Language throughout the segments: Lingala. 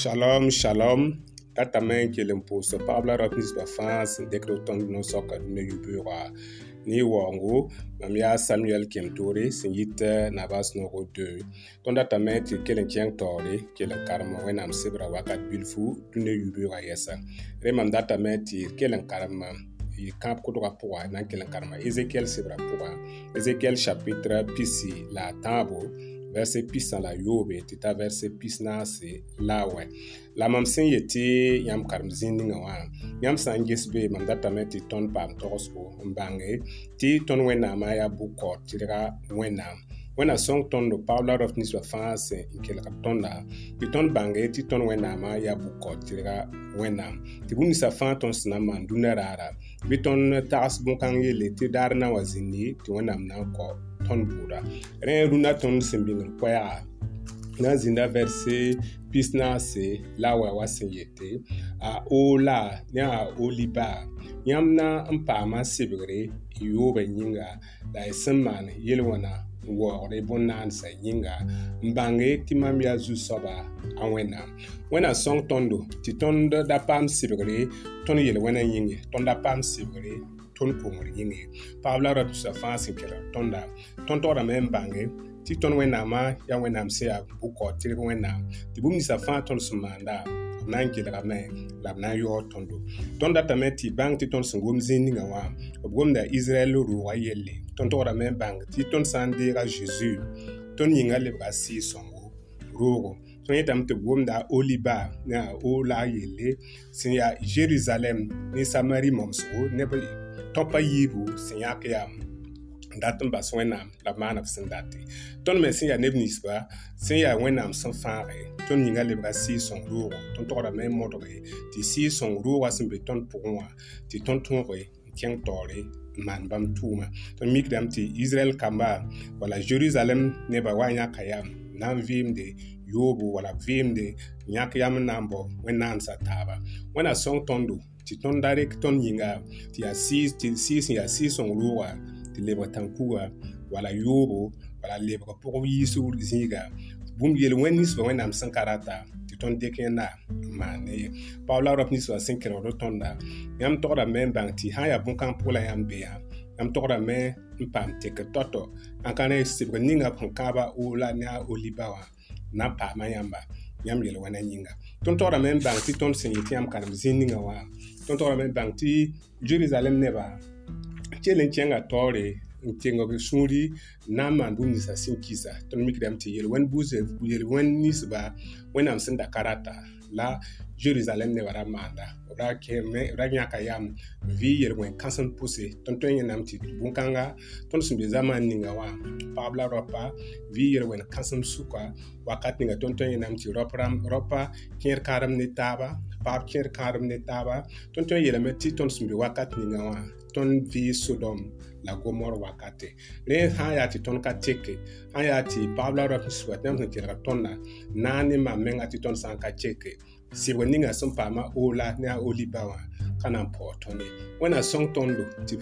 Shalom, shalom. Tatamai kelempo se pabla rapis ba fans dekroton no soka ne yubura ni wangu mamia Samuel Kemtore singita nabas no 2 ton datamai ti kelen kyang tore kelen karma wenam sibra wakat bilfu ne yubura yesa remandatame datamai ti kelen karma kamp kodoga pʋga na n kell n karema Ezekiel sɩbra chapitre pisi la a vɛrse pisa la yoobe tɩ t'a vɛrse pis naase la a wɛ la mam sẽn yetɩ yãmb karem zĩig ninga wã yãmb sã n ges be mam datame tɩ tõnd paam togsgo n bãnge tɩ tõnd wẽnnaamã a yaa bʋk-kaood tɩrga wẽnnaam wẽnna sõng tõndo pagb la raf ninsbã fãa sẽn n kelg b tõnda tɩ tõnd bãnge tɩ tõnd wẽnnaamã yaa bʋk-kaood tɩrga wẽnnaam tɩ bũ ninsã fãa tõnd sẽn na n maan dũnã raara bɩ tõnd tags bõn-kãng yelle tɩ daar na n wa zĩndi tɩ wẽnnaam na n kao tõnd buuda rẽ rũnã tõnd sẽn bɩngr n'an zinda verse pisi n'a se la wa wa sẽn yete a oola ne a ooliba yãmb na n paama sɩbgre n yooba yĩnga la y sẽn maan yel wãna n waoogre bõn-naansã yĩnga n bãnge tɩ mam yaa zu-soaba a wẽnnaam wẽnna sõng tõndo tɩ tõnd da paam sɩbgre tõnd yel wẽna yĩnge tõnd da paam sɩbgre tõnd pʋngr yĩnge pagb la ra tusa fãa sẽn kelg tõnda tõnd tograme n bãnge tɩ tõnd wẽnnaamã yaa wẽnnaam sẽn yaa bʋkao tɩrb wẽnnaam tɩ bũmb ninsã fãa tõnd sẽn maanda b na n kelgame la b na n yaoor tõndo tõnd datame tɩ bãng tɩ tõnd sẽn gom zĩig ningã wã b gomda israɛl roogã yelle tõnd togdame n bãng tɩ tõnd sã n deega zeezi tõnd yĩnga lebga a sɩɩ sõngo roogo tõnd yetame tɩ b gomda a oliba ne a o la a yelle sẽn yaa jerusalɛm ne samari momsgo neb tõpa yiibu sẽn yãk yam dat n bas wẽnnaam la b maanb sẽn date tõnd me sẽn yaa neb ninsba sẽn yaa wẽnnaam sẽn fãage tõnd yĩnga lebga sɩɩ sõng roogo tõnd togdame modge tɩ sɩɩ sõng roogã sẽn be tõnd pʋgẽ wã tɩ tõnd tõoge n kẽng taoore n maan bãmb tʋʋma tõnd mikdame tɩ israɛl kamba wala jerusalem nebã wa yãka yam na n vɩɩmde yoobo wala vɩɩmde yãk yam n na n bao wẽnnaam sa taaba wẽna sõng tõndo tɩ tõnd da rek tõnd yĩnga tɩ yaa sɩɩs sẽn yaa sɩɩ sõng roogã tɩ lebg tãn-kuga wala yoobo wala lebg pʋgb yiisb zĩiga bũmb yel wẽnd ninsbã wẽnnaam sẽn ka rata tɩ tõnd dɩk yẽnda n maande ye pao la rap ninsbã sẽn kelgd tõnda yãmb togdame n bãng tɩ sã n yaa bõn-kãng pʋgã la yãmb bɩ yãmb togdame n paam tɩk tɔ-tɔ ãn ka na ye sebg ninga sẽn kãaba la ne a oliba wã na n paama yãmba yãmb yel wẽna yĩnga tõnd togdame n bãng tɩ tõnd sẽn yet yãmb karem zĩ ninga wã tõnd togdame n bãng tɩ jerusalem nebã chele chẽnga taoore n tẽngg sũuri n na n maan bũmb ninsã sẽn kisa tõnd mikd yam tɩ yel wẽnd buuse yel wẽnd ninsba wẽnnaam sẽn da ka rata la jerusalem nebã ra maanda b ra yãka yam vɩ yel wẽn-kãs n pʋse tõnd tõe yẽnnaam tɩ bõn-kãnga tõnd sẽn be zamaan ninga wã pagb la raopa vɩ yel wẽn-kãs m sʋka wakat ninga tõnd tõe yẽnnaam tɩ raopa kẽer kãadem ne taaba paab kẽer kãadem ne taaba tõnd tõe yeelame tɩ tõnd sẽn be wakat ninga wã tõnd vɩɩs sodom la gomor wakate rẽ sãn yaa tɩ tõnd ka teke sãn yaa tɩ paab la rab sɩba tɩ yãmb sẽn kelga tõnda na ne mam menga tɩ tõnd sã n ka teke sɩbg ninga sẽn paama oola ne a olibã wã ka na n pɔgɔ tõnd ye wẽnnaam sõng tõndo tɩ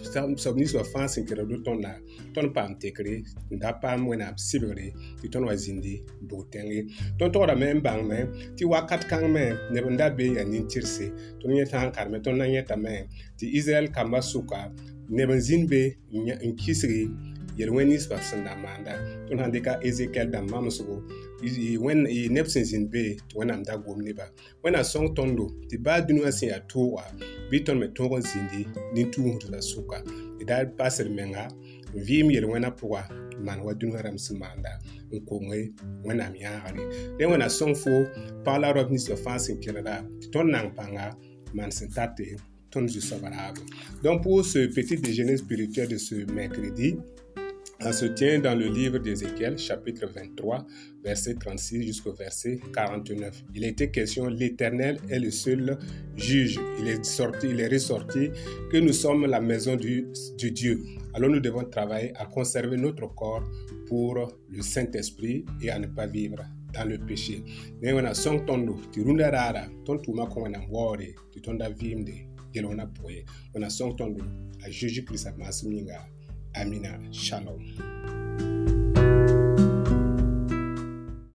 soab ninsbã fãa sẽn kelgdo tõnd la tõnd paam tekre n da paam wẽnnaam sɩbgre tɩ tõnd wa zĩndi bug tẽng ye tõnd togdame n bãngme tɩ wakat kãngme neb n da be yaa nin-tɩrse tõnd yẽ sã n karme tõnd na yẽtame tɩ israɛl kambã sʋka neb n zĩnd be n kɩsgi yel wẽnd ninsba sẽn da maanda tõnd sãn dɩka ezekiɛl dãmb mamsgo neb sẽn zĩnd bee tɩ wẽnnaam da gom neba wẽnna sõng tõndo tɩ baa dũniyã sẽn yaa toogã bɩ tõnd me tõog n zĩndi nin-tuusd la sʋka d da basd menga n vɩɩm yel wẽna pʋga n maan wa dũniyã rãmb sẽn maanda n konge wẽnnaam yãagre le wẽnna sõng fo pag la raob ninsã fãa sẽn kelgda tɩ tõnd na pãnga maan sẽn tar tõnd zu-soaba raabo donc pour ce petit déjeuner spirituel de ce mercredi on se tient dans le livre d'Ézéchiel, chapitre 23, verset 36 jusqu'au verset 49. Il était question, l'Éternel est le seul juge. Il est sorti, il est ressorti que nous sommes la maison du, Dieu. Alors nous devons travailler à conserver notre corps pour le Saint-Esprit et à ne pas vivre dans le péché. Mais on a son rara, ton comme wore, tu tonda vimde, on a On a son à Jésus-Christ, Amina. Shalom.